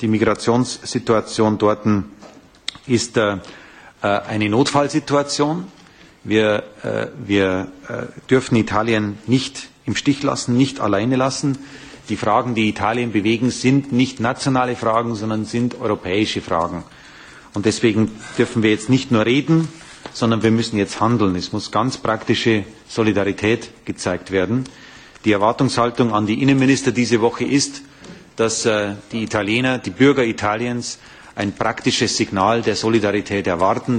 Die Migrationssituation dort ist eine Notfallsituation. Wir dürfen Italien nicht im Stich lassen, nicht alleine lassen. Die Fragen, die Italien bewegen, sind nicht nationale Fragen, sondern sind europäische Fragen. Und deswegen dürfen wir jetzt nicht nur reden, sondern wir müssen jetzt handeln. Es muss ganz praktische Solidarität gezeigt werden. Die Erwartungshaltung an die Innenminister diese Woche ist, dass die Italiener, die Bürger Italiens, ein praktisches Signal der Solidarität erwarten.